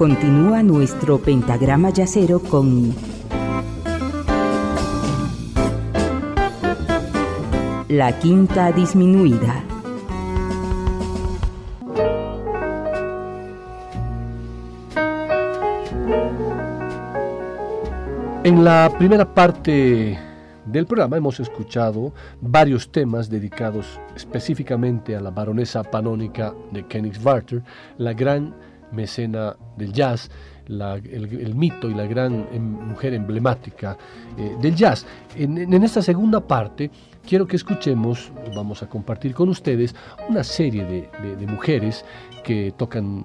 Continúa nuestro pentagrama yacero con la quinta disminuida. En la primera parte del programa hemos escuchado varios temas dedicados específicamente a la baronesa panónica de Königswarter, la gran mecena del jazz, el, mito y la gran em, mujer emblemática eh, del jazz. En, esta segunda parte quiero que escuchemos, vamos a compartir con ustedes, una serie de mujeres que tocan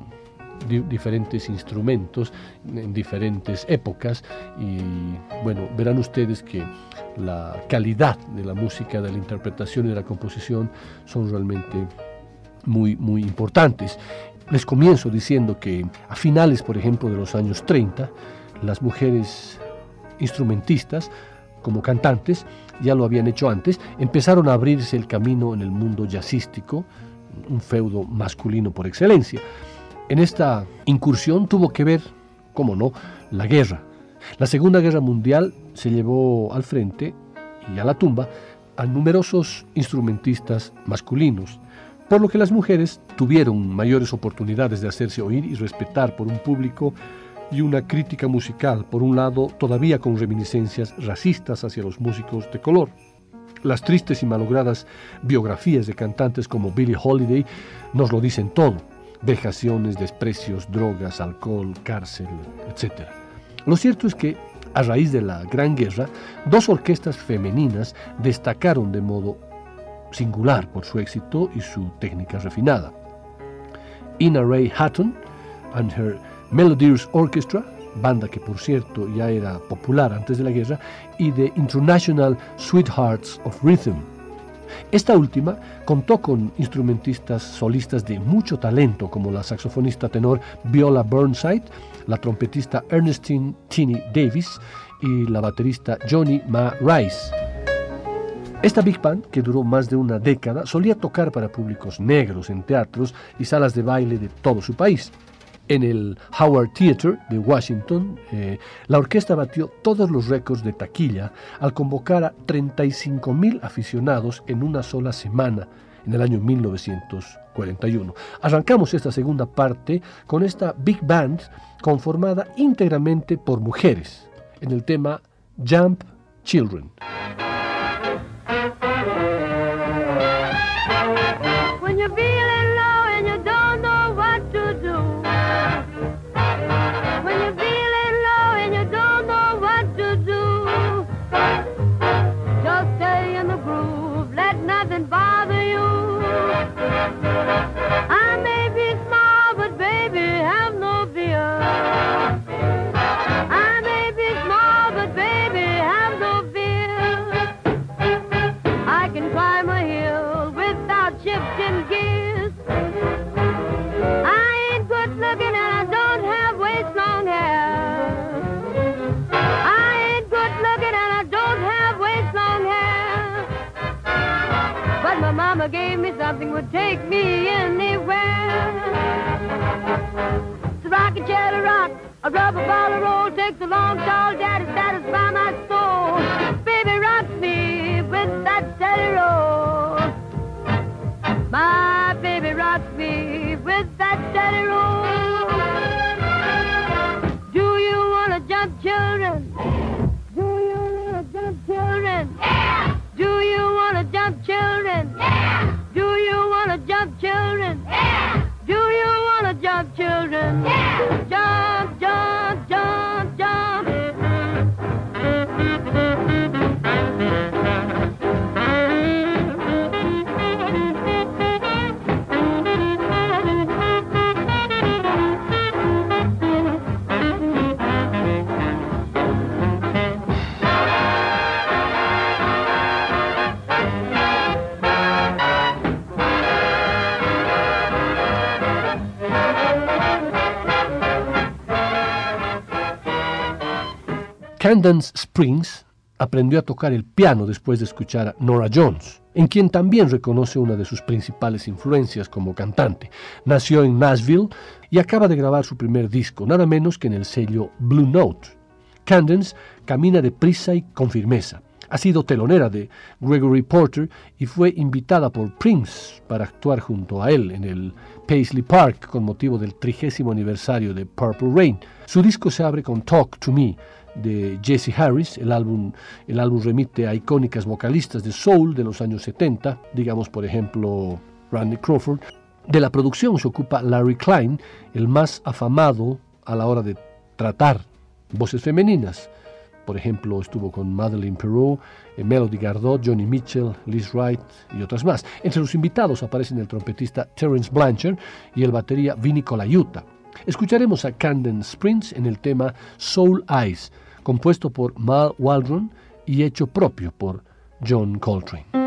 diferentes instrumentos en diferentes épocas y bueno, verán ustedes que la calidad de la música, de la interpretación y de la composición son realmente muy, muy importantes. Les comienzo diciendo que a finales, por ejemplo, de los años 30, las mujeres instrumentistas como cantantes, ya lo habían hecho antes, empezaron a abrirse el camino en el mundo jazzístico, un feudo masculino por excelencia. En esta incursión tuvo que ver, cómo no, la guerra. La Segunda Guerra Mundial se llevó al frente y a la tumba a numerosos instrumentistas masculinos, por lo que las mujeres tuvieron mayores oportunidades de hacerse oír y respetar por un público y una crítica musical, por un lado, todavía con reminiscencias racistas hacia los músicos de color. Las tristes y malogradas biografías de cantantes como Billie Holiday nos lo dicen todo vejaciones, desprecios, drogas, alcohol, cárcel, etc. Lo cierto es que, a raíz de la Gran Guerra, dos orquestas femeninas destacaron de modo singular por su éxito y su técnica refinada. Ina Ray Hatton and her Melodies Orchestra, banda que por cierto ya era popular antes de la guerra, y The International Sweethearts of Rhythm, esta última contó con instrumentistas solistas de mucho talento como la saxofonista tenor Viola Burnside, la trompetista Ernestine Tini Davis y la baterista Johnny Ma Rice. Esta Big Band, que duró más de una década, solía tocar para públicos negros en teatros y salas de baile de todo su país en el Howard Theater de Washington, eh, la orquesta batió todos los récords de taquilla al convocar a 35 mil aficionados en una sola semana en el año 1941. Arrancamos esta segunda parte con esta big band conformada íntegramente por mujeres en el tema Jump Children. Something would take me anywhere. So rock and chatter rock, a rubber ball of roll takes a long, tall daddy satisfy my soul. Baby, rock me with that steady roll. My baby rocks me with that steady roll. Candance Springs aprendió a tocar el piano después de escuchar a Nora Jones. en quien también reconoce una de sus principales influencias como cantante. Nació en Nashville y acaba de grabar su primer disco, nada menos que en el sello Blue Note. Candence camina deprisa y con firmeza. Ha sido telonera de Gregory Porter y fue invitada por Prince para actuar junto a él en el Paisley Park con motivo del trigésimo aniversario de Purple Rain. Su disco se abre con Talk to Me de Jesse Harris. El álbum, el álbum remite a icónicas vocalistas de soul de los años 70, digamos por ejemplo Randy Crawford. De la producción se ocupa Larry Klein, el más afamado a la hora de tratar voces femeninas. Por ejemplo, estuvo con Madeleine Perrault, eh, Melody Gardot, Johnny Mitchell, Liz Wright y otras más. Entre los invitados aparecen el trompetista Terence Blanchard y el batería Vinny Colaiuta. Escucharemos a Camden Springs en el tema Soul Eyes, compuesto por Mal Waldron y hecho propio por John Coltrane.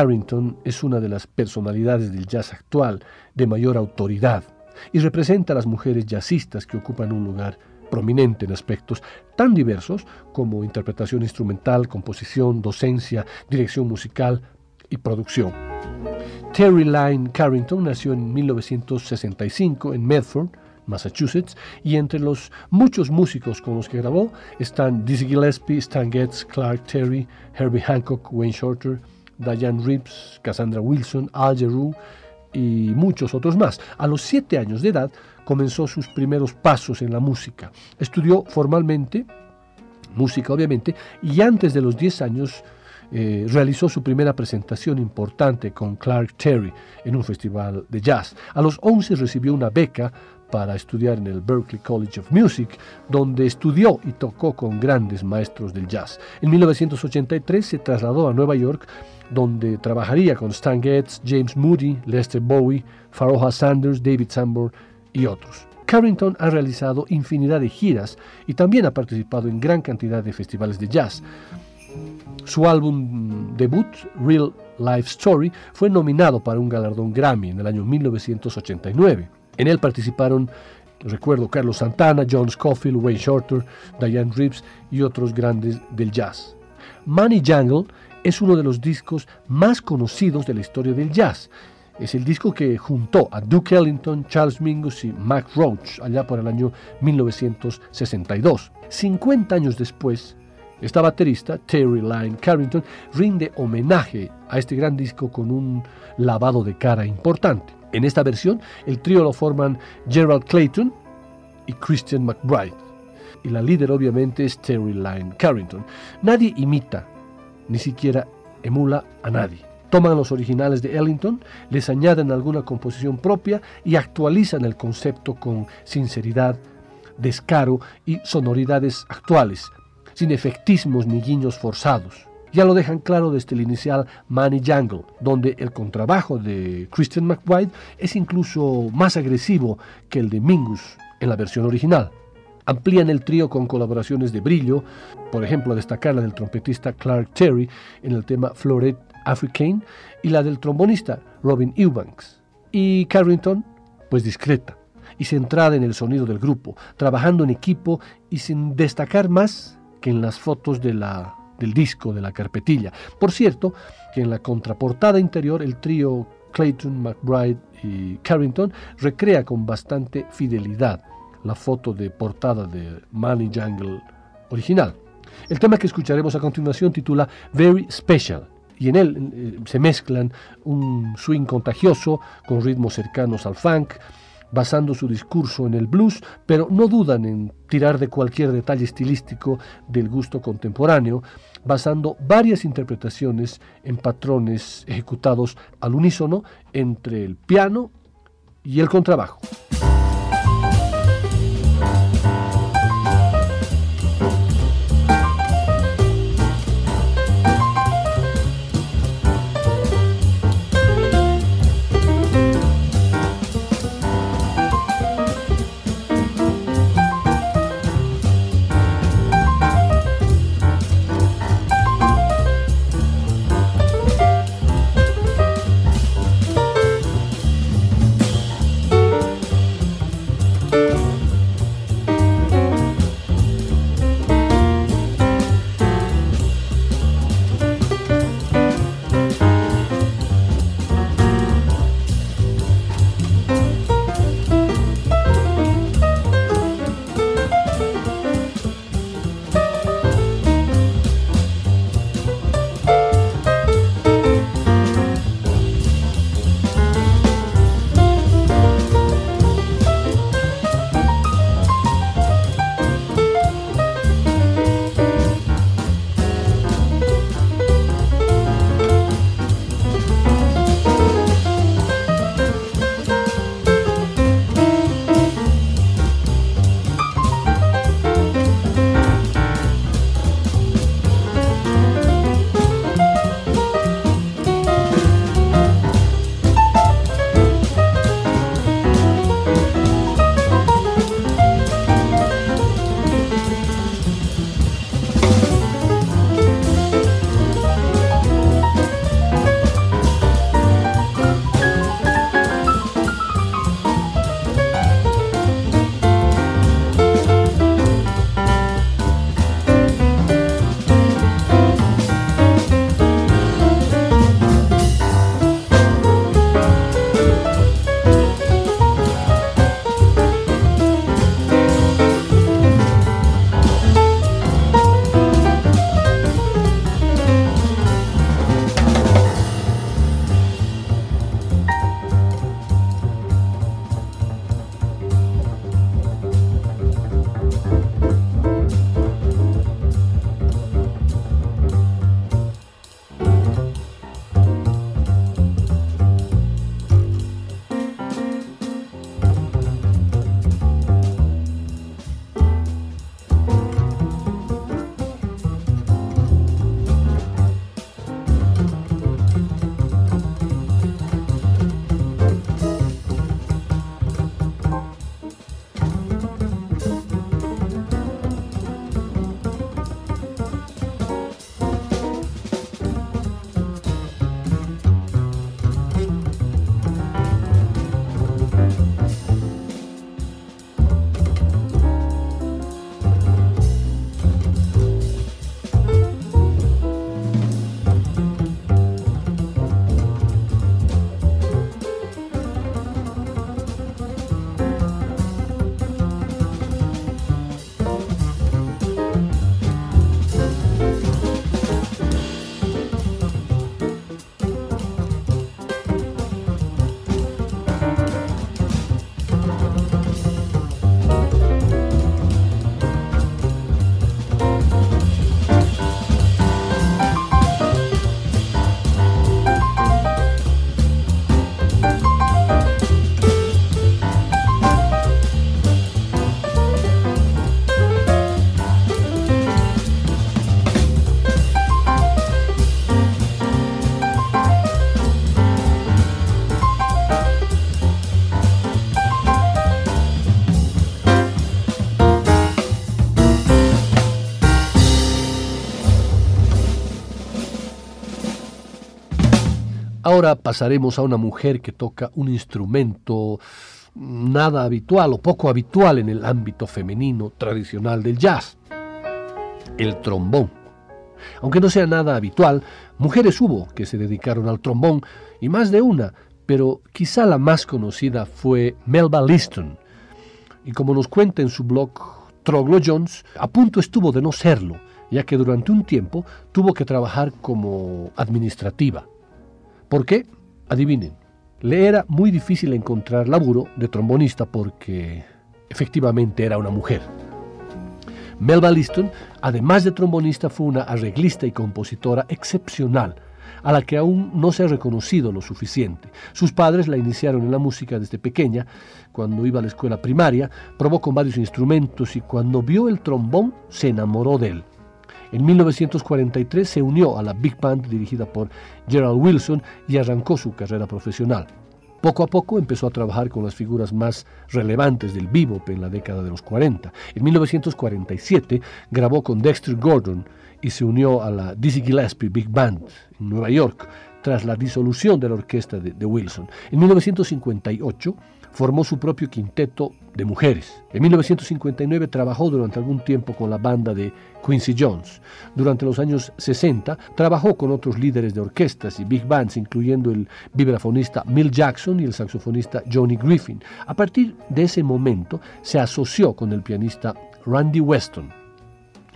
Carrington es una de las personalidades del jazz actual de mayor autoridad y representa a las mujeres jazzistas que ocupan un lugar prominente en aspectos tan diversos como interpretación instrumental, composición, docencia, dirección musical y producción. Terry Lyne Carrington nació en 1965 en Medford, Massachusetts, y entre los muchos músicos con los que grabó están Dizzy Gillespie, Stan Getz, Clark Terry, Herbie Hancock, Wayne Shorter, Diane Reeves, Cassandra Wilson, Al y muchos otros más. A los siete años de edad comenzó sus primeros pasos en la música. Estudió formalmente música obviamente, y antes de los 10 años eh, realizó su primera presentación importante con Clark Terry en un festival de jazz. A los 11 recibió una beca para estudiar en el Berklee College of Music, donde estudió y tocó con grandes maestros del jazz. En 1983 se trasladó a Nueva York, donde trabajaría con Stan Getz, James Moody, Lester Bowie, Faroha Sanders, David Sanborn y otros. Carrington ha realizado infinidad de giras y también ha participado en gran cantidad de festivales de jazz. Su álbum debut, Real Life Story, fue nominado para un galardón Grammy en el año 1989. En él participaron, recuerdo, Carlos Santana, John Scofield, Wayne Shorter, Diane Reeves y otros grandes del jazz. Money Jungle es uno de los discos más conocidos de la historia del jazz. Es el disco que juntó a Duke Ellington, Charles Mingus y Mac Roach allá por el año 1962. 50 años después, esta baterista, Terry Lyne Carrington, rinde homenaje a este gran disco con un lavado de cara importante. En esta versión, el trío lo forman Gerald Clayton y Christian McBride. Y la líder obviamente es Terry Lyne Carrington. Nadie imita, ni siquiera emula a nadie. Toman los originales de Ellington, les añaden alguna composición propia y actualizan el concepto con sinceridad, descaro y sonoridades actuales, sin efectismos ni guiños forzados. Ya lo dejan claro desde el inicial Money Jungle, donde el contrabajo de Christian McBride es incluso más agresivo que el de Mingus en la versión original. Amplían el trío con colaboraciones de brillo, por ejemplo, a destacar la del trompetista Clark Terry en el tema Floret Africaine y la del trombonista Robin Eubanks. Y Carrington, pues discreta y centrada en el sonido del grupo, trabajando en equipo y sin destacar más que en las fotos del disco, de la carpetilla. Por cierto, que en la contraportada interior el trío Clayton, McBride y Carrington recrea con bastante fidelidad la foto de portada de Money Jungle original. El tema que escucharemos a continuación titula Very Special y en él eh, se mezclan un swing contagioso con ritmos cercanos al funk, basando su discurso en el blues, pero no dudan en tirar de cualquier detalle estilístico del gusto contemporáneo, basando varias interpretaciones en patrones ejecutados al unísono entre el piano y el contrabajo. Ahora pasaremos a una mujer que toca un instrumento nada habitual o poco habitual en el ámbito femenino tradicional del jazz, el trombón. Aunque no sea nada habitual, mujeres hubo que se dedicaron al trombón y más de una, pero quizá la más conocida fue Melba Liston. Y como nos cuenta en su blog Troglo Jones, a punto estuvo de no serlo, ya que durante un tiempo tuvo que trabajar como administrativa. ¿Por qué? Adivinen. Le era muy difícil encontrar laburo de trombonista porque efectivamente era una mujer. Melba Liston, además de trombonista, fue una arreglista y compositora excepcional, a la que aún no se ha reconocido lo suficiente. Sus padres la iniciaron en la música desde pequeña, cuando iba a la escuela primaria, probó con varios instrumentos y cuando vio el trombón se enamoró de él. En 1943 se unió a la Big Band dirigida por Gerald Wilson y arrancó su carrera profesional. Poco a poco empezó a trabajar con las figuras más relevantes del bebop en la década de los 40. En 1947 grabó con Dexter Gordon y se unió a la Dizzy Gillespie Big Band en Nueva York tras la disolución de la orquesta de, de Wilson. En 1958 formó su propio quinteto de mujeres. En 1959 trabajó durante algún tiempo con la banda de Quincy Jones. Durante los años 60 trabajó con otros líderes de orquestas y big bands, incluyendo el vibrafonista Mill Jackson y el saxofonista Johnny Griffin. A partir de ese momento se asoció con el pianista Randy Weston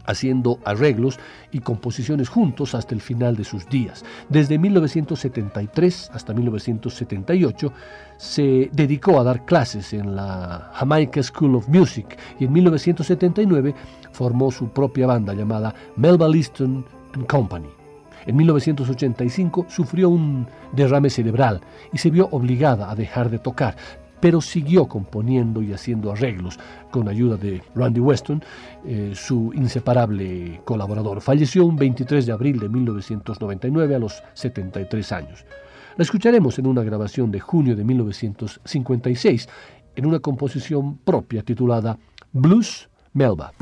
haciendo arreglos y composiciones juntos hasta el final de sus días. Desde 1973 hasta 1978 se dedicó a dar clases en la Jamaica School of Music y en 1979 formó su propia banda llamada Melba Liston and Company. En 1985 sufrió un derrame cerebral y se vio obligada a dejar de tocar, pero siguió componiendo y haciendo arreglos con ayuda de Randy Weston, eh, su inseparable colaborador. Falleció un 23 de abril de 1999 a los 73 años. La escucharemos en una grabación de junio de 1956 en una composición propia titulada Blues Melba.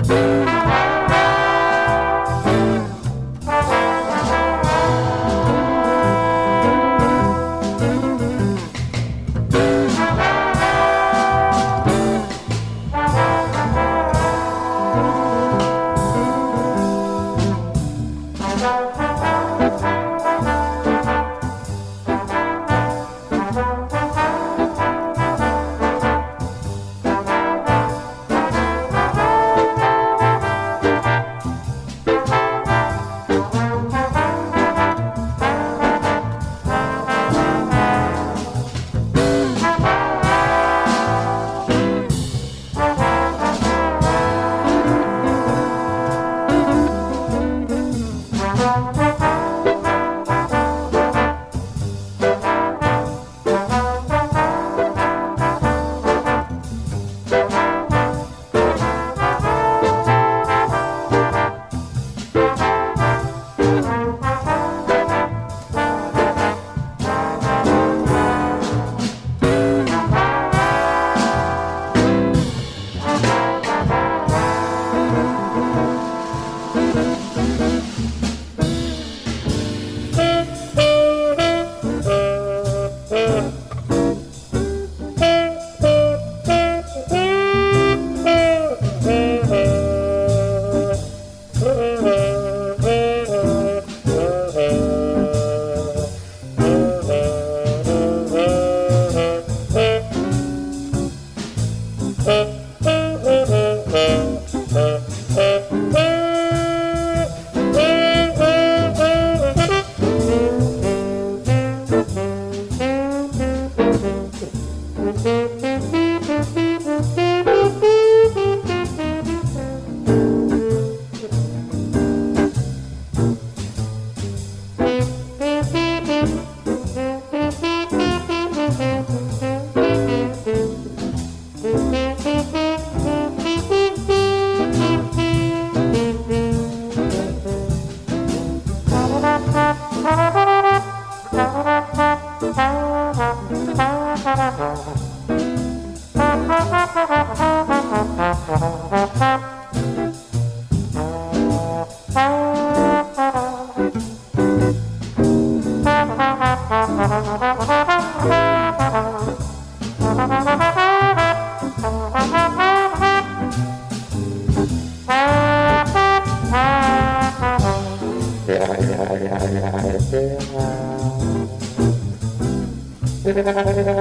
Thank you.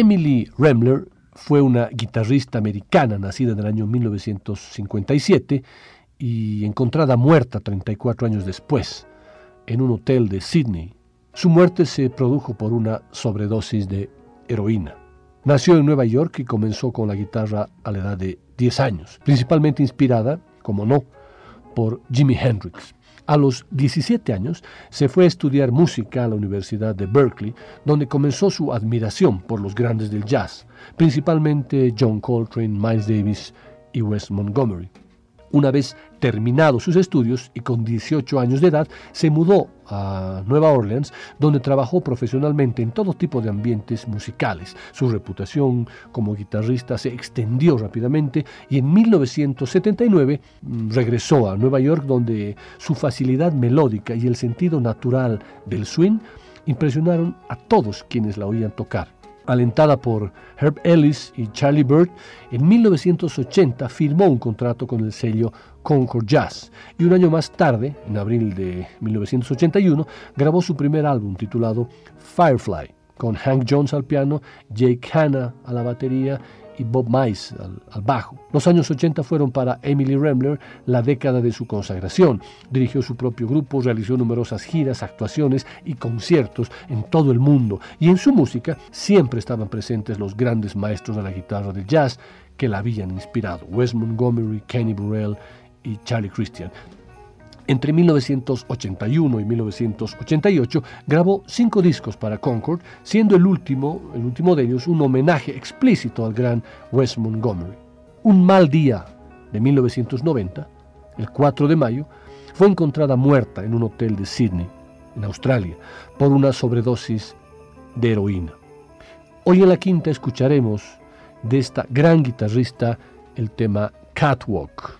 Emily Remler fue una guitarrista americana nacida en el año 1957 y encontrada muerta 34 años después en un hotel de Sydney. Su muerte se produjo por una sobredosis de heroína. Nació en Nueva York y comenzó con la guitarra a la edad de 10 años, principalmente inspirada, como no, por Jimi Hendrix. A los 17 años se fue a estudiar música a la Universidad de Berkeley, donde comenzó su admiración por los grandes del jazz, principalmente John Coltrane, Miles Davis y Wes Montgomery. Una vez terminados sus estudios y con 18 años de edad, se mudó a Nueva Orleans, donde trabajó profesionalmente en todo tipo de ambientes musicales. Su reputación como guitarrista se extendió rápidamente y en 1979 mm, regresó a Nueva York, donde su facilidad melódica y el sentido natural del swing impresionaron a todos quienes la oían tocar. Alentada por Herb Ellis y Charlie Bird, en 1980 firmó un contrato con el sello Concord Jazz y un año más tarde, en abril de 1981, grabó su primer álbum titulado Firefly, con Hank Jones al piano, Jake Hanna a la batería y Bob Mice al, bajo. Los años 80 fueron para Emily Rembler la década de su consagración. Dirigió su propio grupo, realizó numerosas giras, actuaciones y conciertos en todo el mundo. Y en su música siempre estaban presentes los grandes maestros de la guitarra del jazz que la habían inspirado. Wes Montgomery, Kenny Burrell y Charlie Christian. Entre 1981 y 1988 grabó cinco discos para Concord, siendo el último, el último de ellos un homenaje explícito al gran Wes Montgomery. Un mal día de 1990, el 4 de mayo, fue encontrada muerta en un hotel de Sydney, en Australia, por una sobredosis de heroína. Hoy en la quinta escucharemos de esta gran guitarrista el tema Catwalk.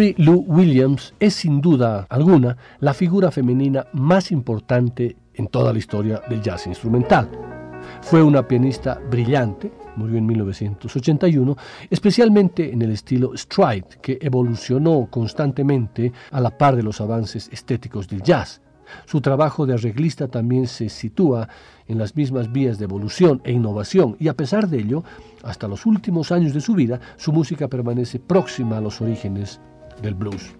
Mary Lou Williams es sin duda alguna la figura femenina más importante en toda la historia del jazz instrumental. Fue una pianista brillante, murió en 1981, especialmente en el estilo stride, que evolucionó constantemente a la par de los avances estéticos del jazz. Su trabajo de arreglista también se sitúa en las mismas vías de evolución e innovación y a pesar de ello, hasta los últimos años de su vida, su música permanece próxima a los orígenes del blues.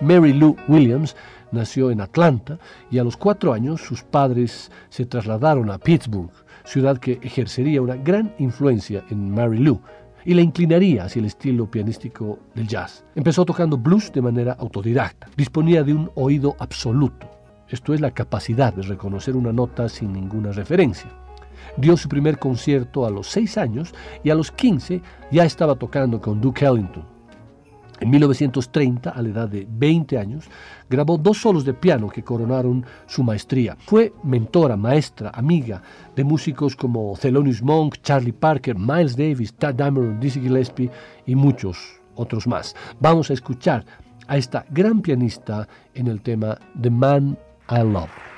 Mary Lou Williams nació en Atlanta y a los cuatro años sus padres se trasladaron a Pittsburgh, ciudad que ejercería una gran influencia en Mary Lou y la inclinaría hacia el estilo pianístico del jazz. Empezó tocando blues de manera autodidacta. Disponía de un oído absoluto, esto es la capacidad de reconocer una nota sin ninguna referencia. Dio su primer concierto a los seis años y a los 15 ya estaba tocando con Duke Ellington. En 1930, a la edad de 20 años, grabó dos solos de piano que coronaron su maestría. Fue mentora, maestra, amiga de músicos como Thelonious Monk, Charlie Parker, Miles Davis, Tad Dameron, Dizzy Gillespie y muchos otros más. Vamos a escuchar a esta gran pianista en el tema The Man I Love.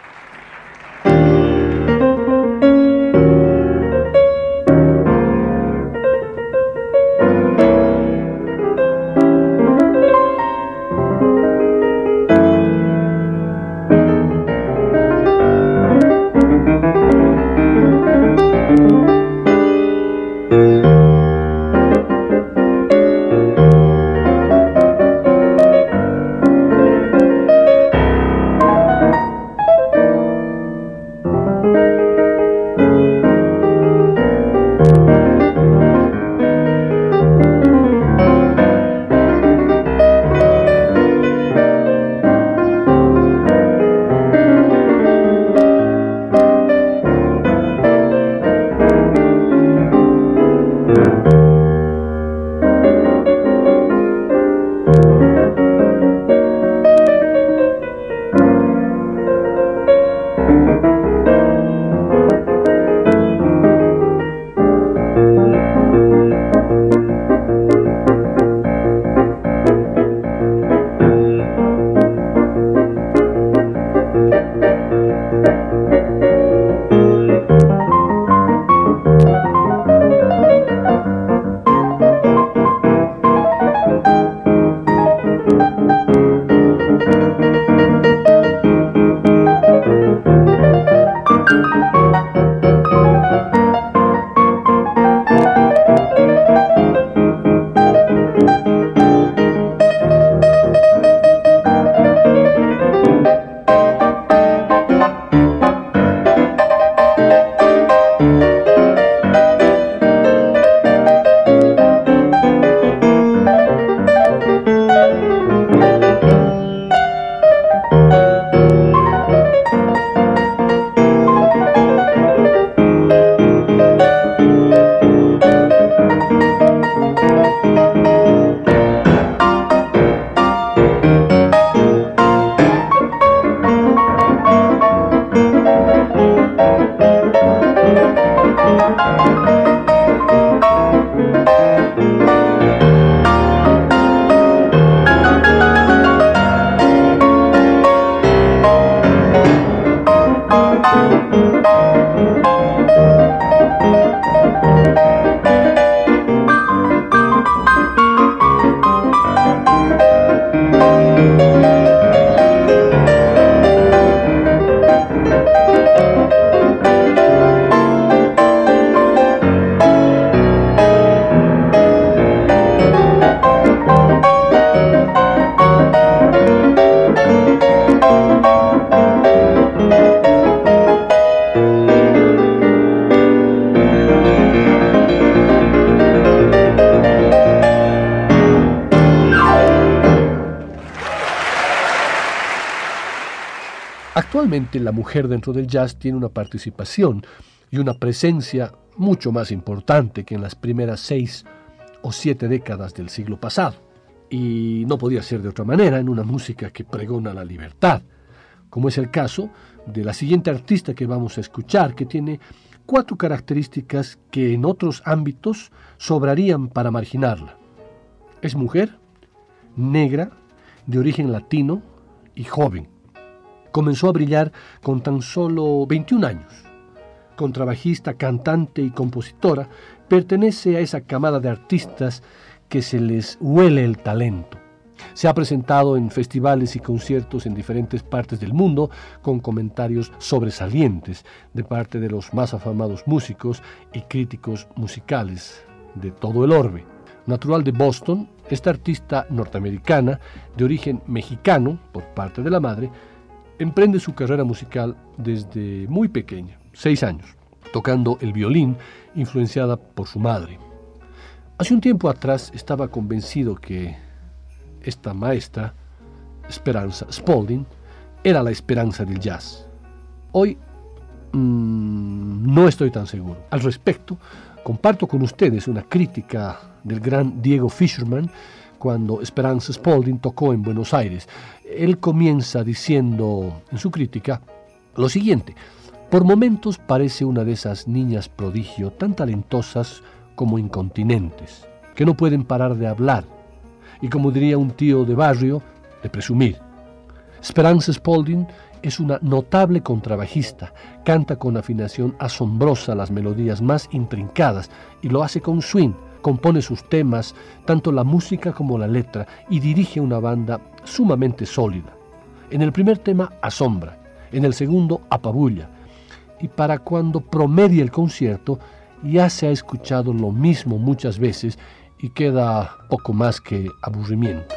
La mujer dentro del jazz tiene una participación y una presencia mucho más importante que en las primeras seis o siete décadas del siglo pasado. Y no podía ser de otra manera en una música que pregona la libertad, como es el caso de la siguiente artista que vamos a escuchar, que tiene cuatro características que en otros ámbitos sobrarían para marginarla. Es mujer, negra, de origen latino y joven. Comenzó a brillar con tan solo 21 años. Contrabajista, cantante y compositora, pertenece a esa camada de artistas que se les huele el talento. Se ha presentado en festivales y conciertos en diferentes partes del mundo con comentarios sobresalientes de parte de los más afamados músicos y críticos musicales de todo el orbe. Natural de Boston, esta artista norteamericana de origen mexicano por parte de la madre emprende su carrera musical desde muy pequeña, seis años, tocando el violín influenciada por su madre. Hace un tiempo atrás estaba convencido que esta maestra, Esperanza Spalding, era la esperanza del jazz. Hoy mmm, no estoy tan seguro. Al respecto, comparto con ustedes una crítica del gran Diego Fisherman cuando Esperanza Spalding tocó en Buenos Aires. Él comienza diciendo en su crítica lo siguiente, por momentos parece una de esas niñas prodigio tan talentosas como incontinentes, que no pueden parar de hablar, y como diría un tío de barrio, de presumir. Esperanza Spalding es una notable contrabajista, canta con afinación asombrosa las melodías más intrincadas y lo hace con swing, compone sus temas, tanto la música como la letra, y dirige una banda sumamente sólida. En el primer tema asombra, en el segundo apabulla, y para cuando promedia el concierto ya se ha escuchado lo mismo muchas veces y queda poco más que aburrimiento.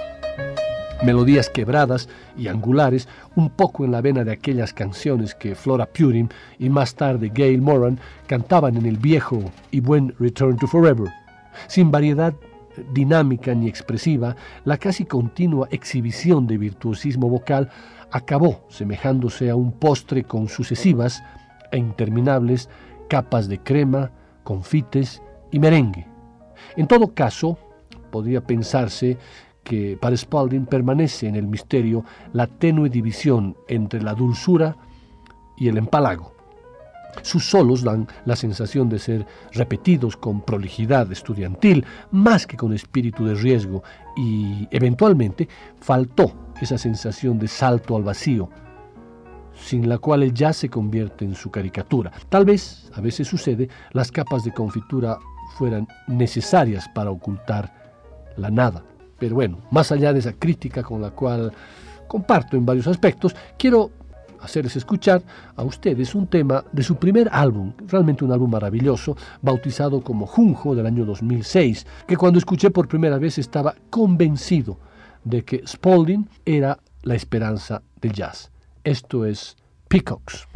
Melodías quebradas y angulares, un poco en la vena de aquellas canciones que Flora Purim y más tarde Gail Moran cantaban en el viejo y buen Return to Forever. Sin variedad dinámica ni expresiva, la casi continua exhibición de virtuosismo vocal acabó semejándose a un postre con sucesivas e interminables capas de crema, confites y merengue. En todo caso, podría pensarse que para Spalding permanece en el misterio la tenue división entre la dulzura y el empalago. Sus solos dan la sensación de ser repetidos con prolijidad estudiantil más que con espíritu de riesgo y eventualmente faltó esa sensación de salto al vacío, sin la cual el se convierte en su caricatura. Tal vez, a veces sucede, las capas de confitura fueran necesarias para ocultar la nada. Pero bueno, más allá de esa crítica con la cual comparto en varios aspectos, quiero hacerles escuchar a ustedes un tema de su primer álbum, realmente un álbum maravilloso, bautizado como Junjo del año 2006, que cuando escuché por primera vez estaba convencido de que Spalding era la esperanza del jazz. Esto es Peacocks.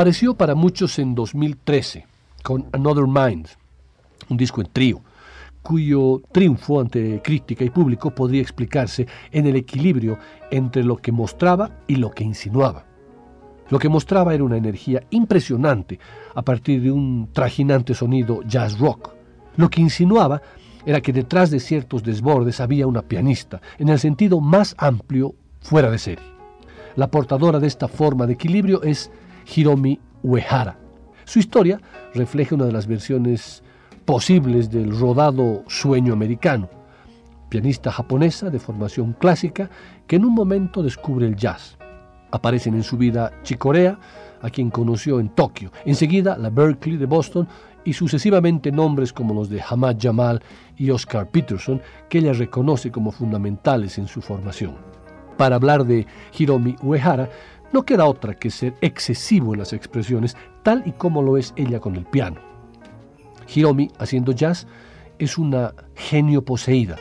Apareció para muchos en 2013 con Another Mind, un disco en trío, cuyo triunfo ante crítica y público podría explicarse en el equilibrio entre lo que mostraba y lo que insinuaba. Lo que mostraba era una energía impresionante a partir de un trajinante sonido jazz rock. Lo que insinuaba era que detrás de ciertos desbordes había una pianista, en el sentido más amplio, fuera de serie. La portadora de esta forma de equilibrio es Hiromi Uehara. Su historia refleja una de las versiones posibles del rodado sueño americano. Pianista japonesa de formación clásica que en un momento descubre el jazz. Aparecen en su vida Chicorea, a quien conoció en Tokio, enseguida la Berkeley de Boston y sucesivamente nombres como los de Hamad Jamal y Oscar Peterson, que ella reconoce como fundamentales en su formación. Para hablar de Hiromi Uehara, no queda otra que ser excesivo en las expresiones, tal y como lo es ella con el piano. Hiromi, haciendo jazz, es una genio poseída.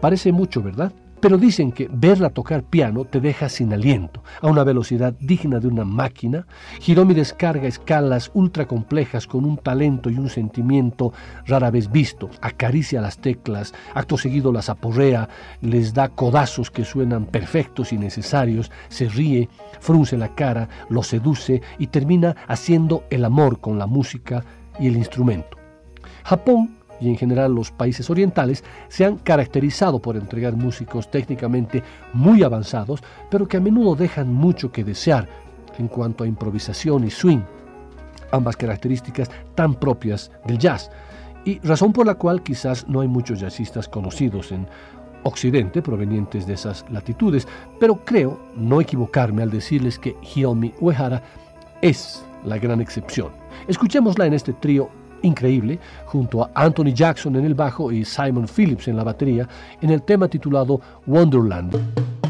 Parece mucho, ¿verdad? Pero dicen que verla tocar piano te deja sin aliento, a una velocidad digna de una máquina. Hiromi descarga escalas ultra complejas con un talento y un sentimiento rara vez visto. Acaricia las teclas, acto seguido las aporrea, les da codazos que suenan perfectos y necesarios, se ríe, frunce la cara, lo seduce y termina haciendo el amor con la música y el instrumento. Japón y en general los países orientales se han caracterizado por entregar músicos técnicamente muy avanzados, pero que a menudo dejan mucho que desear en cuanto a improvisación y swing, ambas características tan propias del jazz, y razón por la cual quizás no hay muchos jazzistas conocidos en Occidente provenientes de esas latitudes, pero creo no equivocarme al decirles que Hiromi Uehara es la gran excepción. Escuchémosla en este trío increíble junto a Anthony Jackson en el bajo y Simon Phillips en la batería en el tema titulado Wonderland.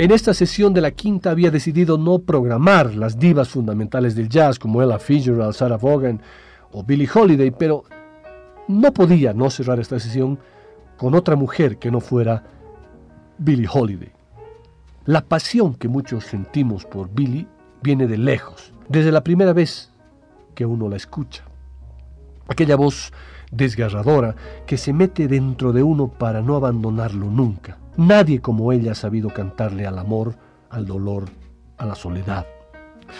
En esta sesión de la quinta había decidido no programar las divas fundamentales del jazz como Ella Fitzgerald, Sarah Vaughan o Billie Holiday, pero no podía no cerrar esta sesión con otra mujer que no fuera Billie Holiday. La pasión que muchos sentimos por Billie viene de lejos, desde la primera vez que uno la escucha. Aquella voz desgarradora que se mete dentro de uno para no abandonarlo nunca. Nadie como ella ha sabido cantarle al amor, al dolor, a la soledad.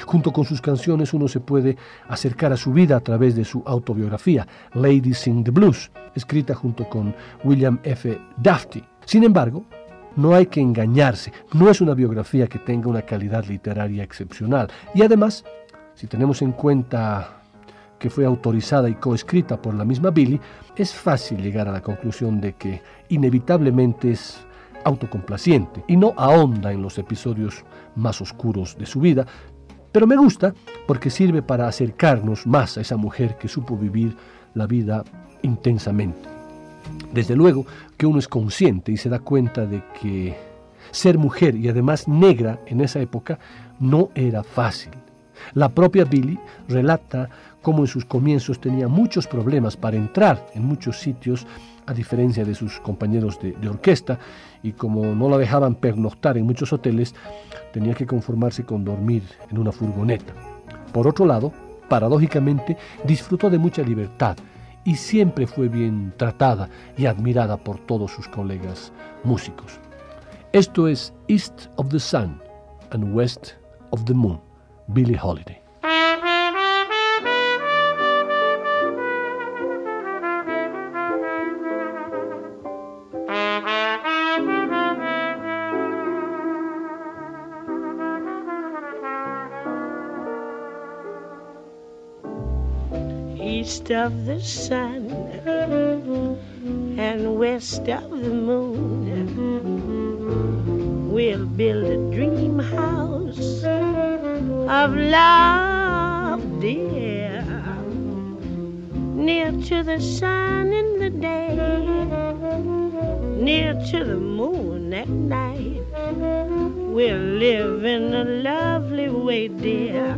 Junto con sus canciones uno se puede acercar a su vida a través de su autobiografía, Lady Sing the Blues, escrita junto con William F. Dafty. Sin embargo, no hay que engañarse, no es una biografía que tenga una calidad literaria excepcional. Y además, si tenemos en cuenta que fue autorizada y coescrita por la misma Billy, es fácil llegar a la conclusión de que inevitablemente es autocomplaciente y no ahonda en los episodios más oscuros de su vida, pero me gusta porque sirve para acercarnos más a esa mujer que supo vivir la vida intensamente. Desde luego que uno es consciente y se da cuenta de que ser mujer y además negra en esa época no era fácil. La propia Billy relata cómo en sus comienzos tenía muchos problemas para entrar en muchos sitios, a diferencia de sus compañeros de, orquesta, y como no la dejaban pernoctar en muchos hoteles, tenía que conformarse con dormir en una furgoneta. Por otro lado, paradójicamente, disfrutó de mucha libertad y siempre fue bien tratada y admirada por todos sus colegas músicos. Esto es East of the Sun and West of the Moon, Billie Holiday. Of the sun and west of the moon. We'll build a dream house of love, dear, near to the sun in the day, near to the moon at night. We'll live in a lovely way, dear,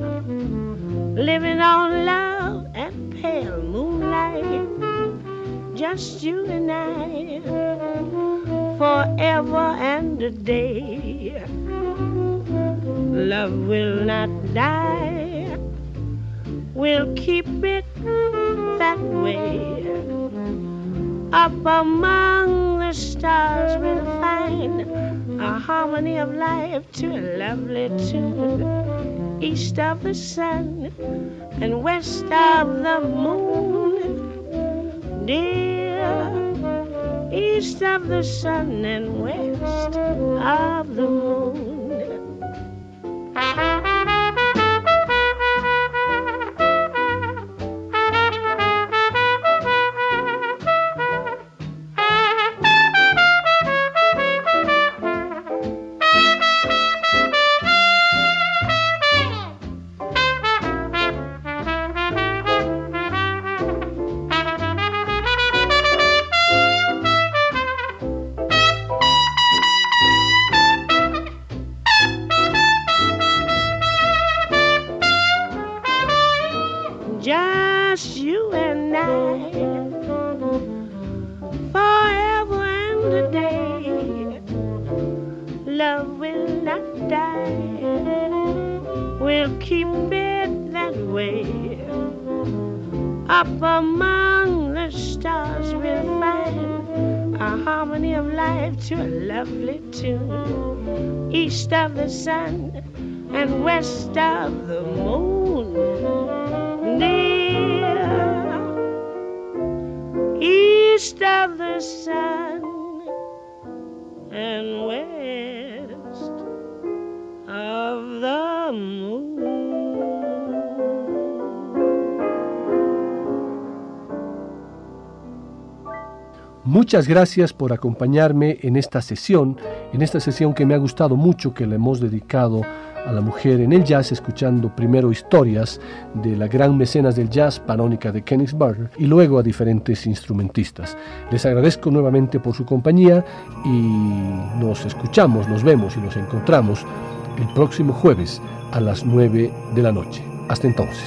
living on love you and I, forever and a day. Love will not die, we'll keep it that way. Up among the stars, we'll find a harmony of life to a lovely tune east of the sun and west of the moon, dear. East of the sun and west of the moon. The sun and west of Muchas gracias por acompañarme en esta sesión, en esta sesión que me ha gustado mucho, que le hemos dedicado a la mujer en el jazz escuchando primero historias de la gran mecenas del jazz, panónica de Kenneth y luego a diferentes instrumentistas. Les agradezco nuevamente por su compañía y nos escuchamos, nos vemos y nos encontramos el próximo jueves a las 9 de la noche. Hasta entonces.